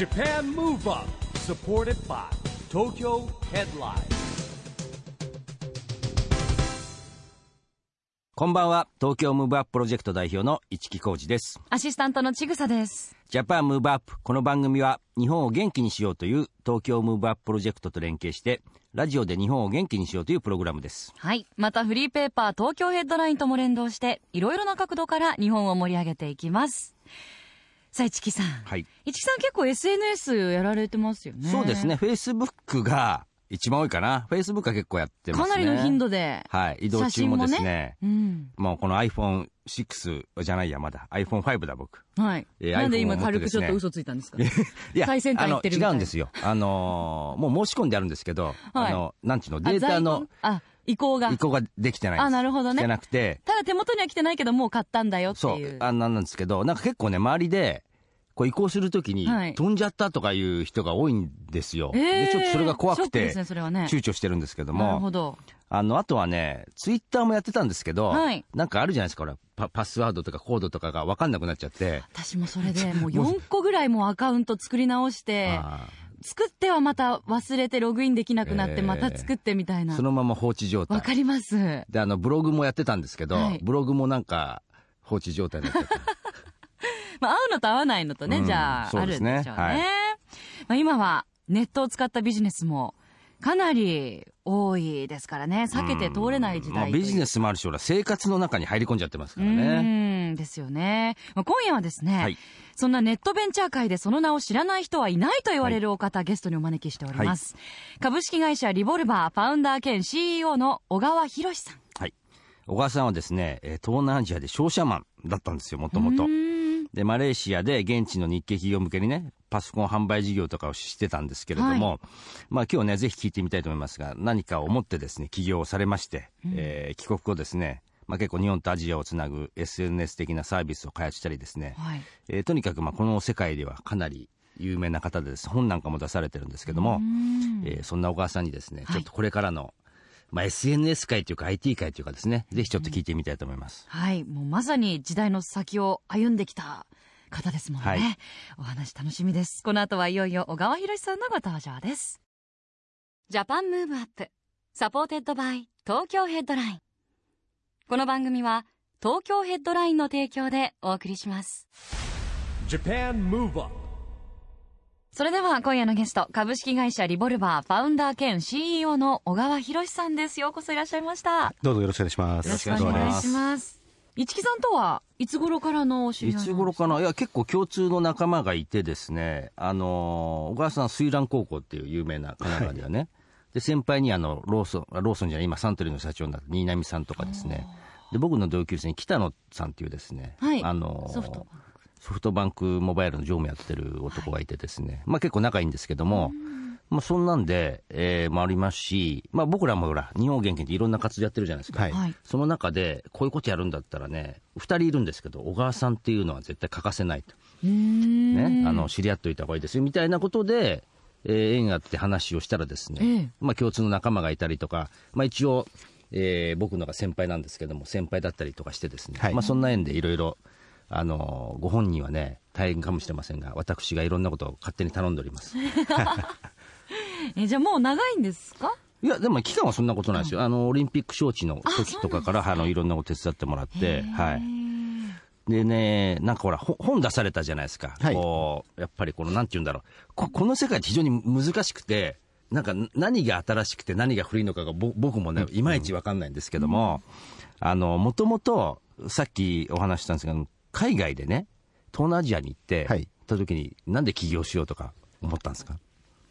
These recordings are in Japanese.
JAPAN MOVE UP SUPPORTED BY TOKYO HEADLINE こんばんは東京ムーブアッププロジェクト代表の市木浩司ですアシスタントのちぐさです。 JAPAN MOVE UP この番組は日本を元気にしようという東京ムーブアッププロジェクトと連携してラジオで日本を元気にしようというプログラムですはい。またフリーペーパー東京ヘッドラインとも連動して、いろいろな角度から日本を盛り上げていきます。さあ、市木さん。はい、市木さん結構 SNS やられてますよね。そうですね。フェイスブックが一番多いかなフェイスブックは結構やってますねかなりの頻度で。はい移動中もですねね。うん。もうこの iPhone6 じゃないやまだ iPhone5 だ僕はい。えーなんで今軽くちょっと嘘ついたんですか？いや最先端行ってるみたいあの違うんですよあのーもう申し込んであるんですけど、はいあのなんちゅうのデあータのあ、移行が。移。行ができてないんです。あなるほどね。じゃなくて。ただ手元には来てないけど、もう買ったんだよってそいう。う。あなんなんですけどなんか結構ね周りでこう移行するときに、はい。飛んじゃったとかいう人が多いんですよ、えーでちょっとそれが怖くて。躊躇してるんですけどなるほもど。あのあとはねツイッターもやってたんですけど、はい。なんかあるじゃないですかほらパパスワードとかコードとかが分かんなくなっちゃって。私もそれで もう4個ぐらいもうアカウント作り直して、あ作ってはまた忘れてログインできなくなって、えーまた作ってみたいな。ーそのまま放置状態。わかります。であのブログもやってたんですけど、はい。ブログもなんか放置状態になって まあ、合うのと合わないのとね、うんじゃあ、あるんでしょうね。はい。まあ、今はネットを使ったビジネスもかなり多いですからね、避けて通れない時まあ、代ビジネススもあるし生活の中に入り込んじゃってますかう。らねんですよね。まあ、今夜はですね、はい。そんなネットベンチャー界でその名を知らない人はいないと言われるお方、ゲストにお招きしております。株式会社リボルバーファウンダー兼 CEO の小川博さん。はい。小川さんはですねえー東南アジアで商社マンだったんですよもともとでマレーシアで現地の日系企業向けにねパソコン販売事業とかをしてたんですけれども、はまあ今日ねぜひ聞いてみたいと思いますが何かを思ってですね起業をされまして、えー帰国後ですねまあ、結構日本とアジアをつなぐ SNS 的なサービスを開発したりですね、はい。えーとにかくまあこの世界ではかなり有名な方でです本なんかも出されてるんですけども、うんえーそんな小川さんにですね、はいちょっとこれからの、まあ、SNS 界というか IT 界というかですねぜひちょっと聞いてみたいと思います、はい。もうまさに時代の先を歩んできた方ですもんね。はいお話楽しみです。この後はいよいよ小川博さんのご登場です。 JAPAN MOVE UP。SUPPORTED BY 東京 HEADLINE。この番組は東京ヘッドラインの提供でお送りします。JAPAN MOVE UP それでは今夜のゲスト、株式会社リボルバーファウンダー兼 CEO の小川博さんです。ようこそいらっしゃいました。どうぞよろしくお願いします。よろしくお願いしますよろくお願いします。市木さんとはいつ頃からのお知り合いなんですか？いつ頃かな？いや結構共通の仲間がいてですねあのー小川さん水蘭高校っていう有名な神奈川ではね、で先輩にあのローソンあローソンじゃない今サントリーの社長になった新浪さんとかですねで僕の同級生に北野さんっていうですね、はいあのーソフトバンソフトバンクモバイルの常務やってる男がいてですね、まあ結構仲いいんですけども、まあそんなんで、えー、もありますし、まあ僕らもほら、日本元気っていろんな活動やってるじゃないですか。はいはい。その中で、こういうことやるんだったらね、二人いるんですけど、小川さんっていうのは絶対欠かせないと。ね。あの、知り合っておいた方がいいですよ、みたいなことで、えー縁があって話をしたらですね、ええまあ共通の仲間がいたりとか、まあ一応、えー僕のが先輩なんですけども、先輩だったりとかしてですね、はいまあそんな縁でいろいろ、あのご本人はね、大変かもしれませんが、私がいろんなことを勝手に頼んでおります。えじゃあもう長いんですか？いや、でも期間はそんなことないですよ。あの、オリンピック招致の時とかから、あの、いろんなこと手伝ってもらって、はい。でね、なんかほら、ほ本出されたじゃないですか。はいこう、やっぱりこの、なんて言うんだろう。ここの世界って非常に難しくて、なんか何が新しくて何が古いのかがぼ僕もね、いまいちわかんないんですけども、あの、もともと、さっきお話ししたんですけど、海外でね、東南アジアに行って、はい行った時に、なんで起業しようとか思ったんですか？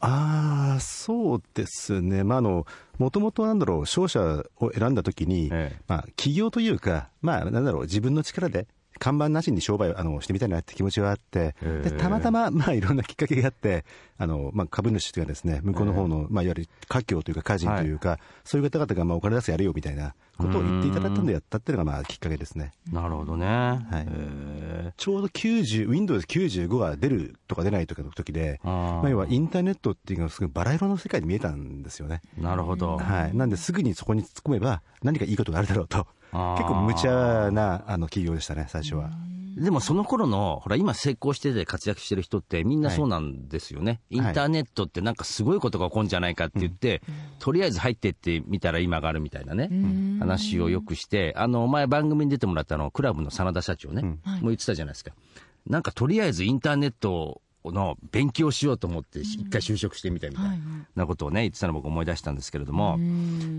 ああ、そうですね。まあ、あの、もともとなんだろう、商社を選んだ時に、ええまあ、企業というか、まあ、なんだろう、自分の力で、看板なしに商売をあのしてみたいなって気持ちがあって、でたまたま、まあ、いろんなきっかけがあって、あの、まあ、株主がですね、向こうの方の、まあ、いわゆる家業というか家人というか、そういう方々が、まあ、お金出すやれよみたいなことを言っていただいたんでやったっていうのが、まあ、きっかけですね。なるほどね。はいへちょうど90、Windows 95が出るとか出ないとかの時で、あーまあ、要はインターネットっていうのがすごいバラ色の世界に見えたんですよね。ーなるほど。はい。なんですぐにそこに突っ込めば何かいいことがあるだろうと。結構無茶なあの企業でしたね、最初は。でもその頃の、ほら、今成功してて活躍してる人ってみんなそうなんですよね。インターネットってなんかすごいことが起こるんじゃないかって言って、とりあえず入ってってみたら今があるみたいなね、話をよくして、あの、前番組に出てもらったあの、クラブの真田社長ね、もう言ってたじゃないですか。なんかとりあえずインターネットの勉強しようと思って、一回就職してみたいみたいなことをね、言ってたのを僕思い出したんですけれども、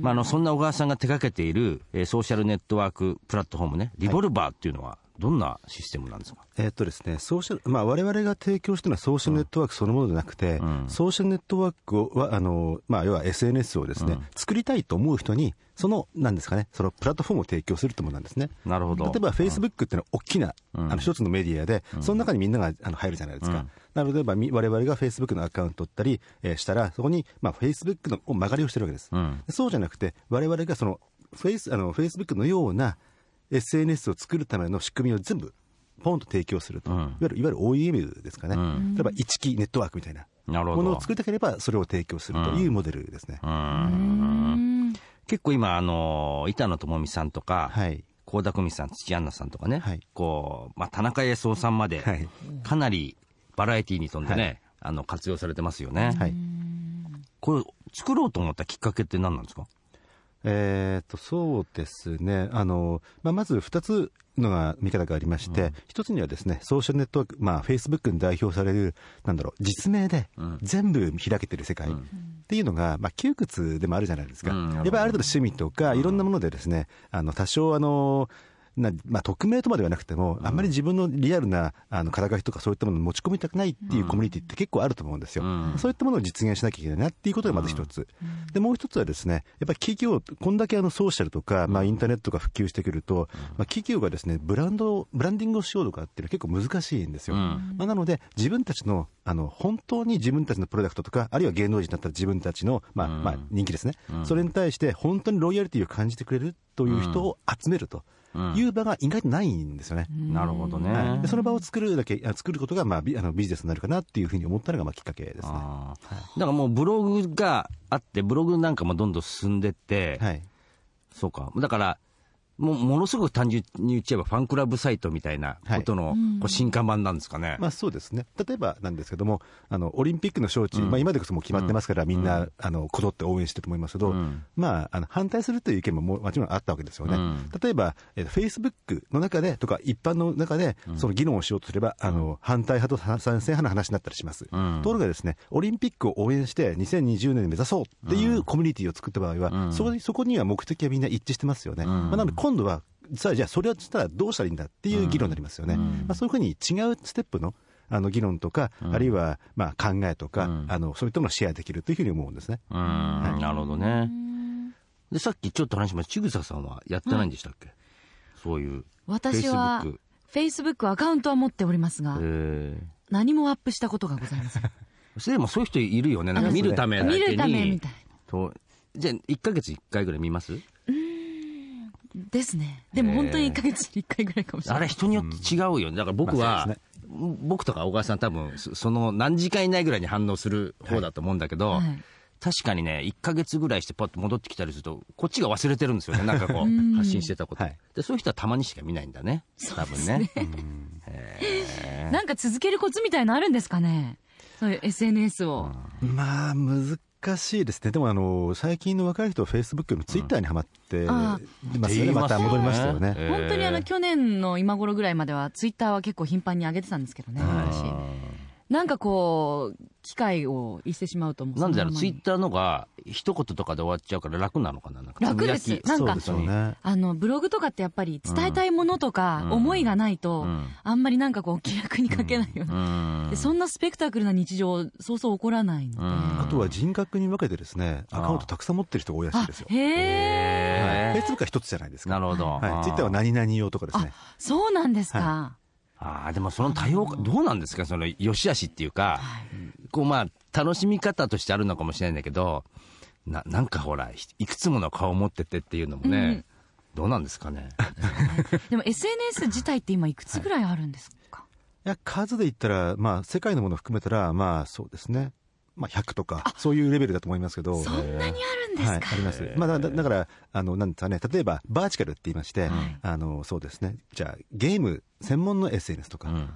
まあ、あの、そんな小川さんが手掛けている、えーソーシャルネットワークプラットフォームね、リボルバーっていうのは、どんなシステムなんですか、えーっとですね、ソーシャル、まあ、我々が提供してるのはソーシャルネットワークそのものでなくて、ソーシャルネットワークをは、あの、まあ、要は SNS をですね、作りたいと思う人に、その、なんですかね、そのプラットフォームを提供するというものなんですね。なるほど。例えば、フェイスブックっていうのは大きな、あの、一つのメディアで、その中にみんながあの入るじゃないですか。なので、まあ、み我々がフェイスブックのアカウントを取ったり、えーしたら、そこに、まあ、フェイスブックの間借りをしてるわけです。ん。そうじゃなくて、我々がその、フェイス、あの、フェイスブックのような SNS を作るための仕組みを全部、ポンと提供すると、いわゆるいわゆる OEM ですかね、例えば一機ネットワークみたいな。ものを作りたければ、それを提供するというモデルですね。結構今、あの、板野友美さんとか、はい。倖田來未さん、土屋アンナさんとかね、はい。こう、まあ、田中康夫さんまで、はい。かなりバラエティーに富んでね、はい。あの、活用されてますよね。はい。これ、作ろうと思ったきっかけって何なんですか？えー、とそうですね、あのまあ、まず2つのが見方がありまして、一つにはですねソーシャルネットワーク、まあ、フェイスブックに代表される、なんだろう、実名で全部開けてる世界っていうのが、まあ、窮屈でもあるじゃないですか、うん。やっぱりある程度趣味とか、いろんなものでですねあの多少あのなまあ、匿名とまではなくても、あんまり自分のリアルなあの肩書きとかそういったものを持ち込みたくないっていうコミュニティって結構あると思うんですよ、うん。そういったものを実現しなきゃいけないなっていうことがまず一つ、でもう一つはですねやっぱり企業、こんだけあのソーシャルとか、まあ、インターネットが普及してくると、まあ、企業がですねブランドブランディングをしようとかっていうのは結構難しいんですよ、うん。まあ、なので自分たちのあの本当に自分たちのプロダクトとかあるいは芸能人だったら自分たちの、まあまあ、人気ですね、それに対して本当にロイヤリティを感じてくれるという人を集めるという場が意外とないんですよね。なるほどね。はい、でその場を作るだけあ作ることが、まあ、ビあのビジネスになるかなっていうふうに思ったのがまあきっかけですね。だからもうブログがあって、ブログなんかもどんどん進んでって、はいそうか。だから、もうものすごく単純に言っちゃえば、ファンクラブサイトみたいなことの、こう進化版なんですかね。まあ、そうですね、例えばなんですけども、あのオリンピックの招致、まあ、今でこそもう決まってますから、みんな、あのこぞって応援してると思いますけど、ん。まあ、あの反対するという意見もももちろんあったわけですよね、うん。例えば、えェイスブックの中でとか、一般の中で、その議論をしようとすれば、あの反対派と賛成派の話になったりします。ん。ところがですね、オリンピックを応援して、2020年に目指そうっていうコミュニティを作った場合は、そこそこには目的はみんな一致してますよね。まあ、なので今度はさあじゃあそれをしたらどうしたらいいんだっていう議論になりますよね。まあ、そういうふうに違うステップのあの議論とか、あるいはまあ考えとか、あのそういったものをシェアできるというふうに思うんですね。うん、なるほどね。で、さっきちょっと話しました、ちぐささんはやってないんでしたっけ、そういう。私は Facebook、Facebook アカウントは持っておりますが、え何もアップしたことがございません。ー、それでもそういう人いるよね。なんか見るためだけに。見るためみたいとじゃあ、1ヶ月1回ぐらい見ます？ですね。でも本当に1ヶ月に1回ぐらいかもしれない。あれ人によって違うよね。だから僕は、僕とか小川さん多分、そその何時間以内ぐらいに反応する方だと思うんだけど、はい確かにね、1ヶ月ぐらいしてパッと戻ってきたりすると、こっちが忘れてるんですよね。なんかこう、発信してたこと、はいで。そういう人はたまにしか見ないんだね。多分ね。なんか続けるコツみたいのあるんですかね？そういう SNS を。まあ難しいですね。でもあの最近の若い人はフェイスブックのツイッターにはまってあますよね。また戻りましたよね。えー本当にあの去年の今頃ぐらいまではツイッターは結構頻繁に上げてたんですけどね、私。なんかこう、機会を逸してしまうと思う。なんでだろう、ツイッターのが一言とかで終わっちゃうから楽なのかな？なんか楽ですなんかそうですよね。あの、ブログとかってやっぱり伝えたいものとか、思いがないと、んあんまりなんかこう気楽に書けないよううな。んでそんなスペクタクルな日常、そうそう起こらないので。んあとは人格に分けてですね、アカウントたくさん持ってる人が多いらしいあですよ。へえ。フェイスブックは一つじゃないですか。なるほど。はい、ツイッターは何々用とかですね。そうなんですか。ああ、でもその多様化、どうなんですか？その、良し悪しっていうか、こうまあ、楽しみ方としてあるのかもしれないんだけど、な、なんかほら、いくつもの顔を持っててっていうのもね、どうなんですかね？でも SNS 自体って今いくつぐらいあるんですか、い。や、数で言ったら、まあ、世界のものを含めたら、まあ、そうですね。まあ、100とか、そういうレベルだと思いますけど。そんなにあるんですか、はい、あります。まあ、だだだから、あの、なんですかね、例えば、バーチカルって言いまして、あの、そうですね、じゃあ、ゲーム専門の SNS とか、うん。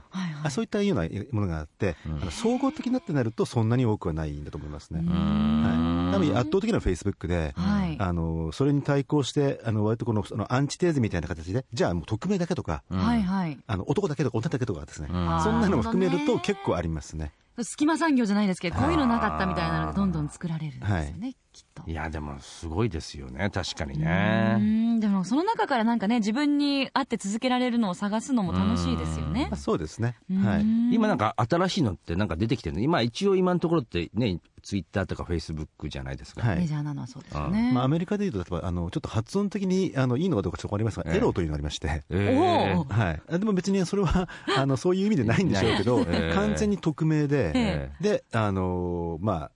あそういったようなものがあって、あの総合的なってなるとそんなに多くはないんだと思いますね。はい、多分圧倒的なフェイスブックで、はい。あのそれに対抗してあの割とこのそのアンチテーゼみたいな形でじゃあもう匿名だけとか、はいはい。あの男だけとか女だけとかですね、ん。そんなのも含めると結構ありますね。隙間産業じゃないですけどこういうのなかったみたいなのがどんどん作られるんですよね、きっと。いやでもすごいですよね。確かにうねん。でもその中からなんかね自分に合って続けられるのを探すのも楽しいですよね。まあ、そうですね。うん。はい。今なんか新しいのってなんか出てきてるの？今一応今のところってねツイッターとかフェイスブックじゃないですか、はい。メジャーなのはそうですよね、まあ、アメリカでいうと、例えば、あの、ちょっと発音的に、あの、いいのかどうかちょっとわかりますが、ええ。エロというのがありまして、えーはい。あでも別にそれは、あの、そういう意味でないんでしょうけど、ええ。完全に匿名で、え。で、あのーまあ、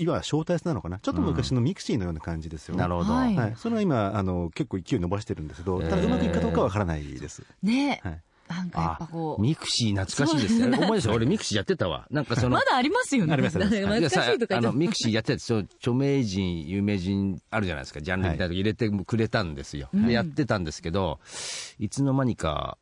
いわゆる招待制なのかな、ちょっと昔のミクシーのような感じですよね。なるほど、はいはい、それは今、あの結構勢い伸ばしてるんですけど、ただええうまくいくかどうかはわからないです。ねはいなんかやっぱこうミクシー懐かしいですね。思い出した。俺ミクシーやってたわ。なんかその。まだありますよねありますあります懐かしいとかあの、言ってミクシーやってたそう著名人、有名人あるじゃないですか。ジャンルみたいなとこ入れてくれたんですよ。で、やってたんですけど、いつの間にか、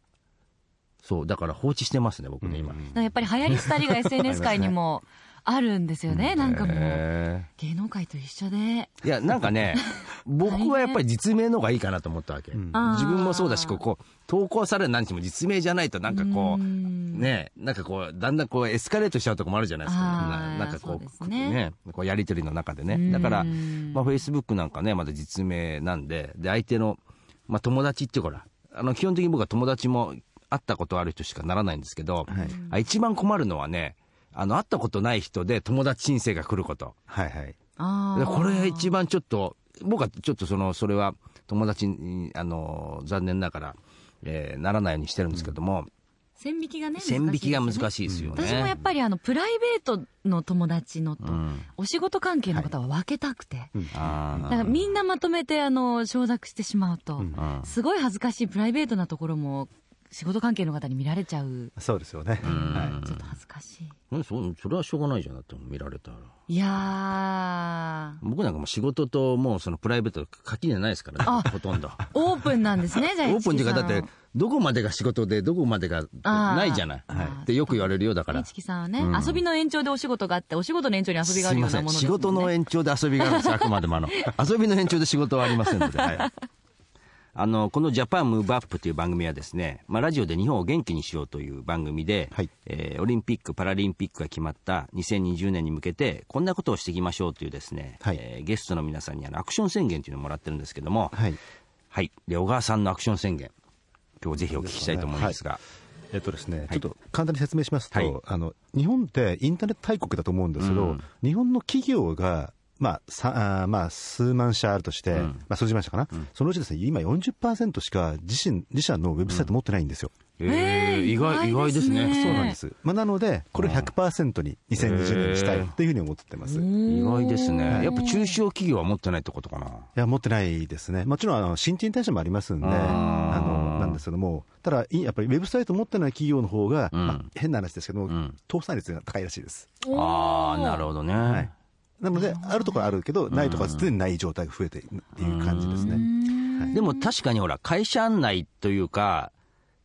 そう、だから放置してますね、僕ね、今。やっぱり流行り廃りが SNS 界にもあるんですよね、なんかもう。へ芸能界と一緒で。ーいや、なんかね、僕はやっぱり実名の方がいいかなと思ったわけ。ん。自分もそうだし、こう、こう投稿される何日も実名じゃないと、なんかこう、うん。ねなんかこう、だんだんこう、エスカレートしちゃうとこもあるじゃないですか。ななんかこそうう、ね。ね、こうやりとりの中でね。うん。だから、まあ、フェイスブックなんかね、まだ実名なんで、で、相手の、まあ、友達っていうかほら、あの、基本的に僕は友達も会ったことある人しかならないんですけど、はい。あ一番困るのはね、あの、会ったことない人で友達申請が来ること。はいはい。であー。これ一番ちょっと、僕はちょっとその、それは友達に、あの、残念ながら、えーならないようにしてるんですけども、線引きがね線引きが難いしいですよね。私もやっぱりあのプライベートの友達のと、ん。お仕事関係の方は分けたくて、あだからみんなまとめてあの承諾してしまうと、ーうん。すごい恥ずかしいプライベートなところも仕事関係の方に見られちゃう、そうですよね。はちょっと恥ずかしい。うんそそれはしょうがないじゃん。だって見られたら。いやー。僕なんかもう仕事ともうそのプライベート垣根ないですからあねほとんど。オープンなんですね じゃあオープンっていうかだってどこまでが仕事でどこまでがないじゃない。はい。ってよく言われるよだから。市木さんはね、うん。遊びの延長でお仕事があってお仕事の延長に遊びがあるようなものですすいません。仕事の延長で遊びがあるんですあくまでも。あ の遊びの延長で仕事はありませんので、はいあのこの「ジャパンムーブアップという番組はですね、まあ、ラジオで日本を元気にしようという番組で、はい。えーオリンピック・パラリンピックが決まった2020年に向けてこんなことをしていきましょうというですね、はい。えーゲストの皆さんにあのアクション宣言というのをもらってるんですけども、はい。はい、で小川さんのアクション宣言今日ぜひお聞きしたいと思うんですが、えっとですね、ちょっと簡単に説明しますと、はい。あの日本ってインターネット大国だと思うんですけど、うん。日本の企業が、まあさあーまあ、数万社あるとして、うん。まあ、数十万社かな、そのうちですね今40%しか自身自社のウェブサイト持ってないんですよ。えー意外意外ですね。ね。そうなんです、まあ、なので、これを100%に2020年にしたいというふうに思ってます。い意外ですね。はい。やっぱ中小企業は持ってないってことかな。や、持ってないですね。もちろん、あの、新陳代謝もありますんで、あの、なんですけども、ただ、いやっぱりウェブサイト持ってない企業の方が、うん。まあ、変な話ですけども、ん。倒産率が高いらしいです。ああなるほどね、はい。なので、あるところあるけど、ないところは常にない状態が増えているっていう感じですね。でも確かにほら、会社案内というか、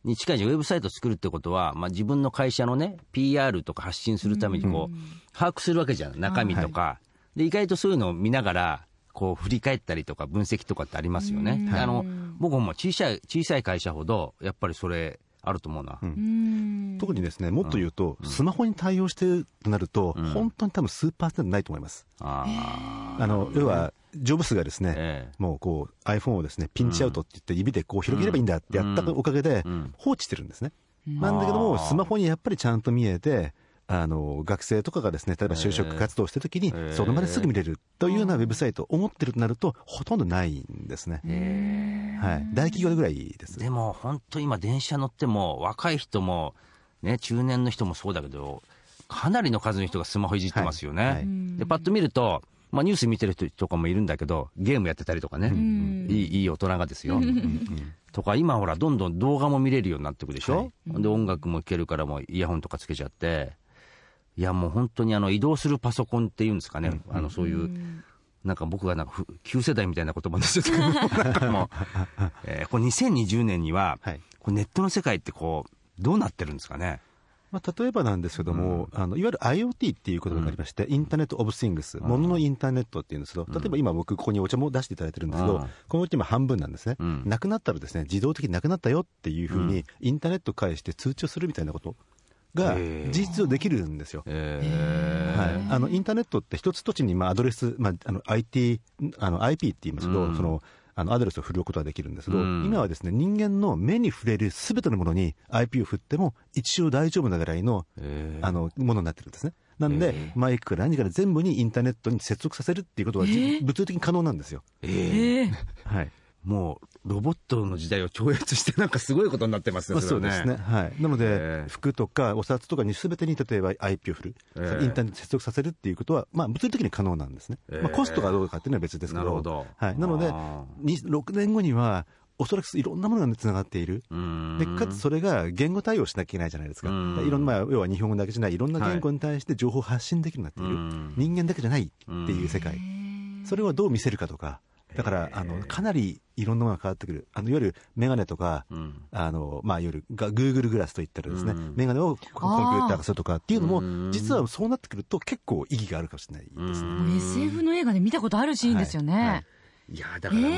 に近いじゃんウェブサイトを作るってことは、まあ、自分の会社のね、PR とか発信するためにこう、把握するわけじゃん、中身とか。で、意外とそういうのを見ながら、こう、振り返ったりとか、分析とかってありますよね。であの、僕も小さい、小さい会社ほど、やっぱりそれ、あると思うな。うん。特にですね、もっと言うと、スマホに対応してるとなると、本当に多分数パーセントないと思います。ああの、要は、ジョブスがですね、ええ。もうこう iPhone をですね、ピンチアウトって言って指でこう広げればいいんだってやったおかげでん。放置してるんですね。なんだけども、スマホにやっぱりちゃんと見えて、あの、学生とかがですね、例えば就職活動してるときにえ、その場ですぐ見れるというようなウェブサイトを思ってるとなると、ほとんどないんですね。はい。大企業ぐらいです。でも本当今電車乗っても若い人もね中年の人もそうだけどかなりの数の人がスマホいじってますよね、はい。はい。でパッと見ると、まあ、ニュース見てる人とかもいるんだけどゲームやってたりとかね、いいいい大人がですよ、とか今ほらどんどん動画も見れるようになってくでしょ、で音楽も聴けるからもうイヤホンとかつけちゃっていやもう本当にあの移動するパソコンっていうんですかね、あのそういう、なんか僕がなんかふ旧世代みたいな言葉ですけどなんかも う、えーこれ2020年には、はい。こうネットの世界ってこうどうなってるんですかね。まあ、例えばなんですけども、あのいわゆる IoT っていうことがありまして、インターネット・オブ・シングス、もののインターネットっていうんですけど、例えば今、僕、ここにお茶も出していただいてるんですけど、うん。このうち今、半分なんですね、うん。なくなったらですね自動的になくなったよっていうふうに、インターネットを介して通知をするみたいなことが実上できるんですよ。えはい、あのインターネットって一つ土地にまあアドレス、まあ、あの IT あの IP って言いますけど、うん。そのあのアドレスを振ることができるんですけど、うん。今はですね人間の目に触れるすべてのものに IP を振っても一応大丈夫なぐらいのえあのものになってるんですね。なんで、えマイクから何から全部にインターネットに接続させるっていうことは、じ物理的に可能なんですよ。えええはい。もうロボットの時代を超越してなんかすごいことになってますね。まあ、そうですね。。はい。なので、ええ服とかお札とかに全てに例えば IP を振る、ええインターネットに接続させるっていうことは、まあ、物理的に可能なんですね。ええまあ、コストがどうかっていうのは別ですけど。なるほどはい。なのであ、に6年後には、おそらくいろんなものがつながっている。うんでかつそれが言語対応しなきゃいけないじゃないですか、うんいろんな、まあ、要は日本語だけじゃない、いろんな言語に対して情報を発信できるようになっている、うん人間だけじゃないっていう世界、それをどう見せるかとか、だからあのかなりいろんなものが変わってくる、あのいわゆるメガネとか、うん。あのまあ、いわゆるが Google グラスといったらですね、うん。メガネをコンピューター化するとかっていうのうん。も、実はそうなってくると、結構意義があるかもしれないですね。うん。SF の映画で見たことあるシーンですよね。はい。はいいやだからもう、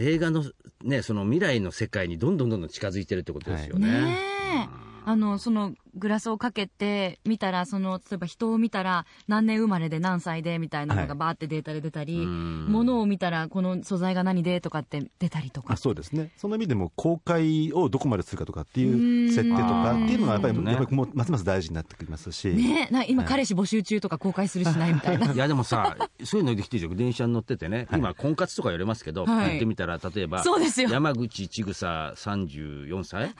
映画のねその未来の世界にどんどんどんどん近づいてるってことですよね。ねえ。あの、そのグラスをかけて見たら、その、例えば人を見たら何年生まれで何歳でみたいなのはい。がバーってデータで出たり、うん。物を見たらこの素材が何でとかって出たりとか。あ。そうですね、その意味でも公開をどこまでするかとかっていう設定とかっていうのがやっぱりうん。やっぱりもうますます大事になってきますし、ねえ、な今はい。彼氏募集中とか公開するしないみたいな。いやでもさ、そういうのできてるじゃん、電車に乗っててね、今、婚活とか言われますけど、はい。言ってみたら、例えば、そうですよ。山口千草34歳、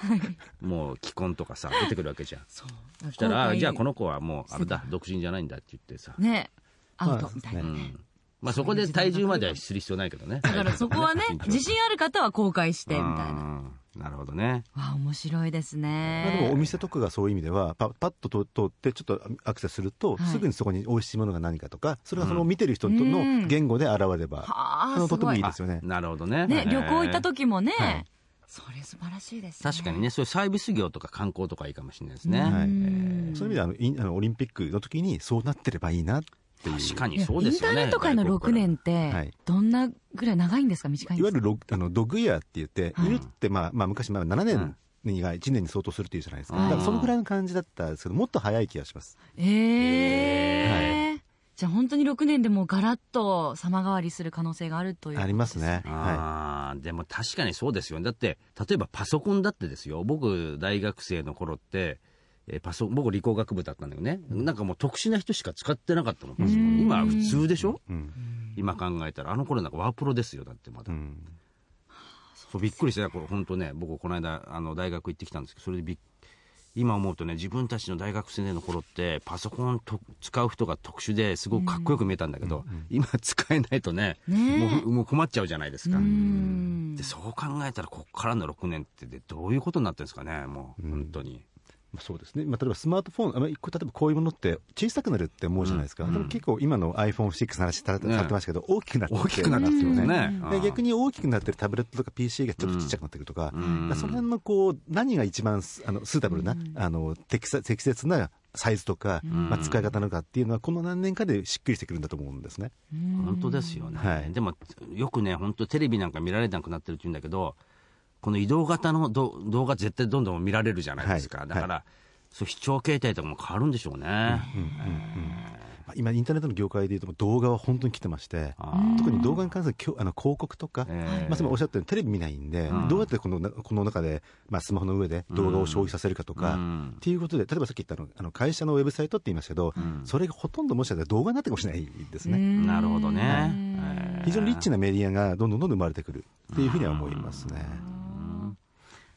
もう既婚とかさ、出てくるわけじゃん。そう。そしたら、じゃあこの子はもう、あれだ、独身じゃないんだって言ってさ、ねえ、アウトまあみたいな。うんまあ、そこで体重まではする必要ないけどね。だからそこはね、自信ある方は公開してみたいな。うんなるほどね。わあ、面白いですまあね。でもお店とかがそういう意味ではパパッと通通ってちょっとアクセスすると、はいすぐにそこに美味しいものが何かとかそれがその見てる人の言語で現れれば、はああのとてもいいですよね。なるほどね。ね、えー旅行行った時もね、はいそれ素晴らしいですね。確かにね、そういうサービス業とか観光とかいいかもしれないですね。はそういう意味ではあのあのオリンピックの時にそうなってればいいなっていう。確かにそうですよね。インターネット界の6年ってはい、どんなぐらい長いんですか？短いんいですか？わゆるロあのドッグイヤーって言って、はい。犬って、まあまあ、昔、まあ、7年にが1年に相当するっていうじゃないですか、うんだからそのぐらいの感じだったんですけど、もっと早い気がします。ええじゃあ本当に6年でもうガラッと様変わりする可能性があるというありますね。はああ、でも確かにそうですよね。だって、例えばパソコンだってですよ。僕、大学生の頃って、えーパソ僕理工学部だったんだけどね、なんかもう特殊な人しか使ってなかったの、パソコン。今は普通でしょ？い。うん。今考えたら、あの頃なんかワープロですよ、だってまだ。うん。そうびっくりしたこれ本当ね、僕この間、あの、大学行ってきたんですけど、それでびっ今思うとね、自分たちの大学生の頃って、パソコンと使う人が特殊ですごくかっこよく見えたんだけど、今使えないとね、ねえもうもう困っちゃうじゃないですか。うんでそう考えたら、ここからの6年ってでどういうことになってるんですかね、もう、本当に。まあそうですね、まあ、例えばスマートフォン、あ例えばこういうものって小さくなるって思うじゃないですか、うんでも結構今の iPhone6 の話されててましたけど、大きくなって大きくなってますよね。で逆に大きくなってるタブレットとか PC がちょっとちっちゃくなってくるとか、うん。その辺のこう何が一番スあのスータブルな、あの適切適切なサイズとか、まあ、使い方なのかっていうのは、この何年かでしっくりしてくるんだと思うんですね。本当ですよね、はい。でもよくね、本当、テレビなんか見られなくなってるって言うんだけど、この移動型のど動画、絶対どんどん見られるじゃないですか、はいだから、そう視聴形態とかも変わるんでしょうね。まあ今、インターネットの業界でいうと、動画は本当に来てまして、特に動画に関するきょあの広告とか、ええ。まあ、おっしゃったようにテレビ見ないんで、うん。どうやってこのなこの中で、まあ、スマホの上で動画を消費させるかとか、うん。っていうことで、例えばさっき言ったのあの会社のウェブサイトって言いましたけど、ん。それがほとんどもしかしたら動画になってるかもしれないですね。なるほどね。えー非常にリッチなメディアがどんどんどんどん生まれてくるっていうふうには思いますね。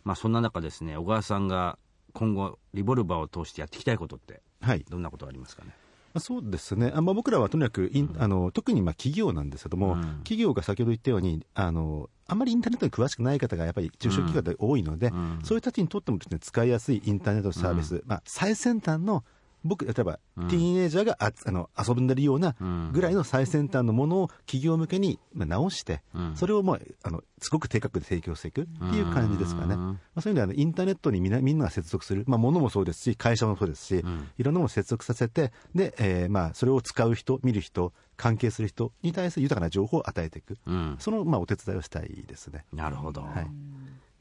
まあ、そんな中ですね、小川さんが今後、リボルバーを通してやっていきたいことって、はい。どんなことありますかね？まあ、そうですね、あまあ、僕らはとにかくイン、あの特にまあ企業なんですけども、うん。企業が先ほど言ったようにあの、あまりインターネットに詳しくない方がやっぱり中小企業で多いので、うんそういう人たちにとってもです、ね、使いやすいインターネットのサービス、まあ、最先端の僕、例えば、ティーンエイジャーがああの遊んでるようなぐらいの最先端のものを企業向けにまあ直して、それをもうあのすごく低価格で提供していくっていう感じですかね。まあ、そういう意味ではインターネットにみんなみんなが接続する、まあ、物もそうですし、会社もそうですし、いろんなものを接続させて、で、えーまあ、それを使う人、見る人、関係する人に対する豊かな情報を与えていく、ん。その、まあ、お手伝いをしたいですね。なるほど。はい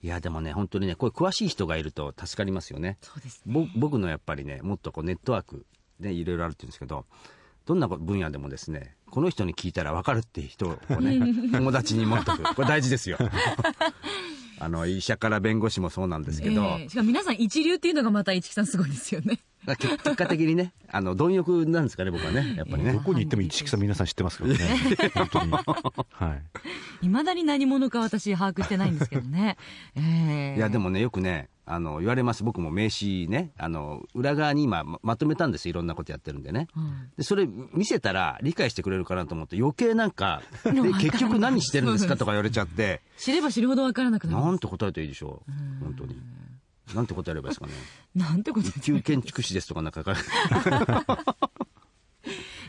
いや、でもね、本当にね、これ詳しい人がいると助かりますよね。そうですぼ僕のやっぱりね、もっとこうネットワーク、ね、いろいろあるって言うんですけど、どんな分野でもですね、この人に聞いたら分かるっていう人をね、友達に持っとく。これ大事ですよ。あの、医者から弁護士もそうなんですけど、ええしかも皆さん一流っていうのがまた市木さんすごいですよね。結結果的にね、あの、貪欲なんですかね、僕はね、やっぱりねど。こに行っても一木さん皆さん知ってますからね。本当に。はい。いまだに何者か私把握してないんですけどね。ええいや、でもね、よくね、あの、言われます。僕も名刺ね、あの、裏側に今ままとめたんですよ。いろんなことやってるんでね。で、それ見せたら理解してくれるかなと思って、余計なんか、で結局何してるんですかとか言われちゃって、知れば知るほどわからなくなる。なんて答えていいでしょう。本当に。なんて答えればいいですかね。なんてこと一級建築士ですとかなんか書いて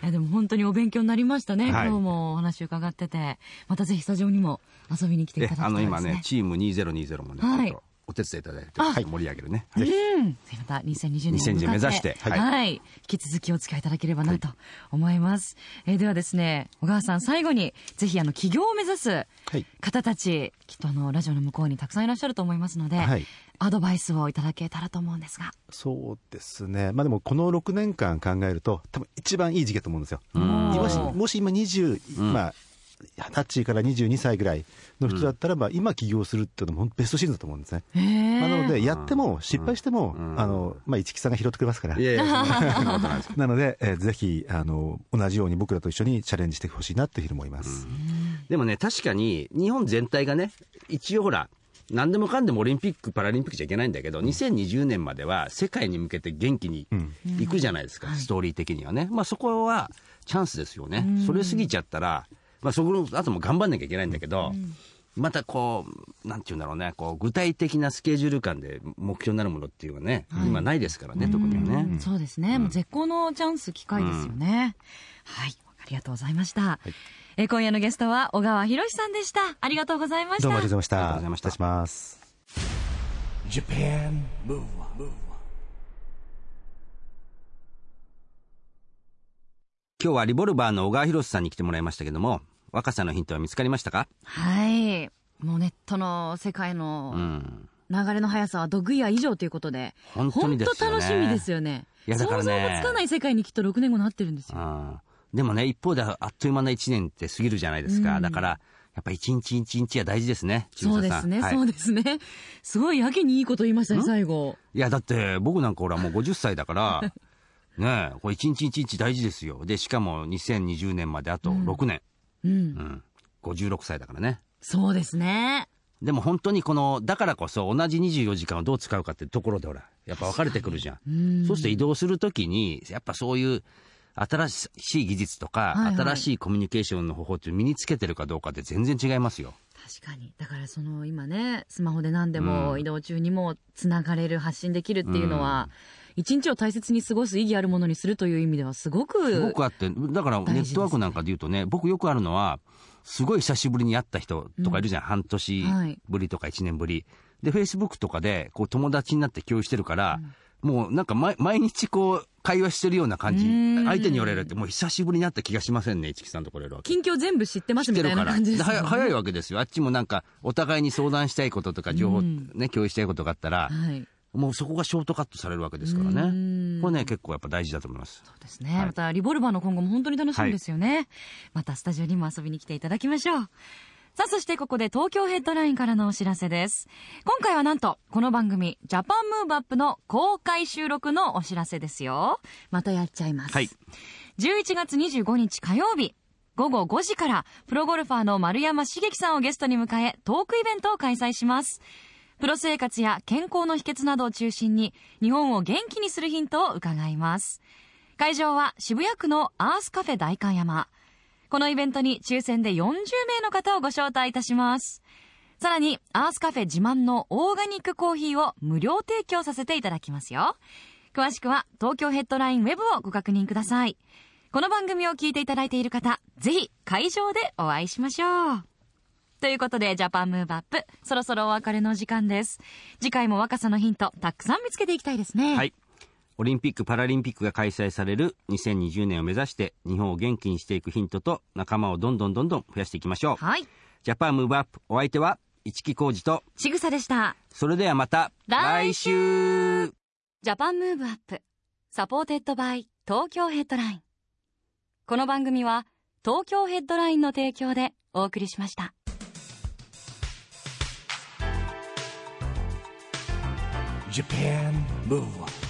いやでも本当にお勉強になりましたね、はい。今日もお話伺ってて。またぜひスタジオにも遊びに来ていえただきたいですね。あの今ね、チーム2020もね、はいお手伝いいただいて、はい、盛り上げるね。うん、また2020年に向かって2020目指しては、はい。い引き続きお付き合いいただければなと思います、えーではですね小川さん最後にぜひあの起業を目指すはい。方たちきっとあのラジオの向こうにたくさんいらっしゃると思いますので、はい。アドバイスをいただけたらと思うんですが。そうですね。まあでもこの6年間考えると、多分一番いい時期だと思うんですよ。ん。もし、もし今20、まあ、20歳から22歳ぐらいの人だったらば、今起業するっていうのも本当ベストシーズンだと思うんですね。まあ、なので、やっても失敗しても、あの、まあ、市木さんが拾ってくれますから。い。やいや、なので、えーぜひ、あの、同じように僕らと一緒にチャレンジしてほしいなというふうに思います。でもね、確かに日本全体がね、一応ほら、何でもかんでもオリンピック・パラリンピックじゃいけないんだけど、2020年までは世界に向けて元気に行くじゃないですか、ストーリー的にはね。まあそこはチャンスですよね。それ過ぎちゃったら、まあそこの後も頑張んなきゃいけないんだけど、またこう、なんていうんだろうね、こう具体的なスケジュール感で目標になるものっていうのはね、今ないですからね、特にはね。そうですね、もう絶好のチャンス機会ですよね、はい。ありがとうございました、えー今夜のゲストは小川博さんでした。ありがとうございました。どうもありがとうございました。ありがとうございました失礼します。Japan Move Up, 今日はリボルバーの小川博さんに来てもらいましたけども、若さのヒントは見つかりましたか？はい。もうネットの世界うのん。流れの速さはドッグイヤー以上ということで本当にですよね。本当楽しみですよね。いやだからね。想像もつかない世界にきっと6年後なってるんですよ。うんでもね、一方であっという間な1年って過ぎるじゃないですか。だから、やっぱ一日一日は大事ですね。そうですね、はい。そうですね。すごいやけにいいこと言いましたね最後。いや、だって僕なんかほらもう50歳だから、ねえ、これ一日一日大事ですよ。で、しかも2020年まであと6年。うん、うん。56歳だからね。そうですねでも本当にこの、だからこそ同じ24時間をどう使うかってところでほら、やっぱ分かれてくるじゃん。そうすると移動するときに、やっぱそういう新しい技術とか、はいはい新しいコミュニケーションの方法って身につけてるかどうかって全然違いますよ。確かにだからその今ねスマホで何でも移動中にもつながれる発信できるっていうのは、一日を大切に過ごす意義あるものにするという意味ではすごくすごくあって、だからネットワークなんかで言うとね、僕よくあるのは、すごい久しぶりに会った人とかいるじゃん、半年はいぶりとか1年ぶり。で、フェイスブックとかでこう友達になって共有してるから、もうなんか毎毎日こう会話してるような感じうん。相手に言われるって、もう久しぶりに会った気がしませんね、市木さんとこれ。近況全部知ってますみたいな。感じですよね早いわけですよ。あっちもなんか、お互いに相談したいこととか、情報ね、共有したいことがあったら、はいもうそこがショートカットされるわけですからね。これね、結構やっぱ大事だと思います。そうですね、またリボルバーの今後も本当に楽しみですよね、またスタジオにも遊びに来ていただきましょう。さあそしてここで東京ヘッドラインからのお知らせです。今回はなんとこの番組ジャパンムーブアップの公開収録のお知らせですよ。またやっちゃいます、はい。11月25日火曜日午後5時からプロゴルファーの丸山茂樹さんをゲストに迎えトークイベントを開催しますプロ生活や健康の秘訣などを中心に日本を元気にするヒントを伺います会場は渋谷区のアースカフェ代官山このイベントに抽選で40名の方をご招待いたしますさらにアースカフェ自慢のオーガニックコーヒーを無料提供させていただきますよ詳しくは東京ヘッドラインウェブをご確認ください。この番組を聞いていただいている方、ぜひ会場でお会いしましょう。ということで、 JAPAN MOVE UP、そろそろお別れの時間です。次回も若さのヒント、たくさん見つけていきたいですね。はい。オリンピック・パラリンピックが開催される2020年を目指して日本を元気にしていくヒントと仲間をどんどんどんどん増やしていきましょう。はい。 JAPAN MOVE UP お相手は市木浩二とちぐさでした。それではまた来週 JAPAN MOVE UP、SUPPORTED BY 東京 HEADLINE。この番組は東京ヘッドラインの提供でお送りしました。Japan. Move Up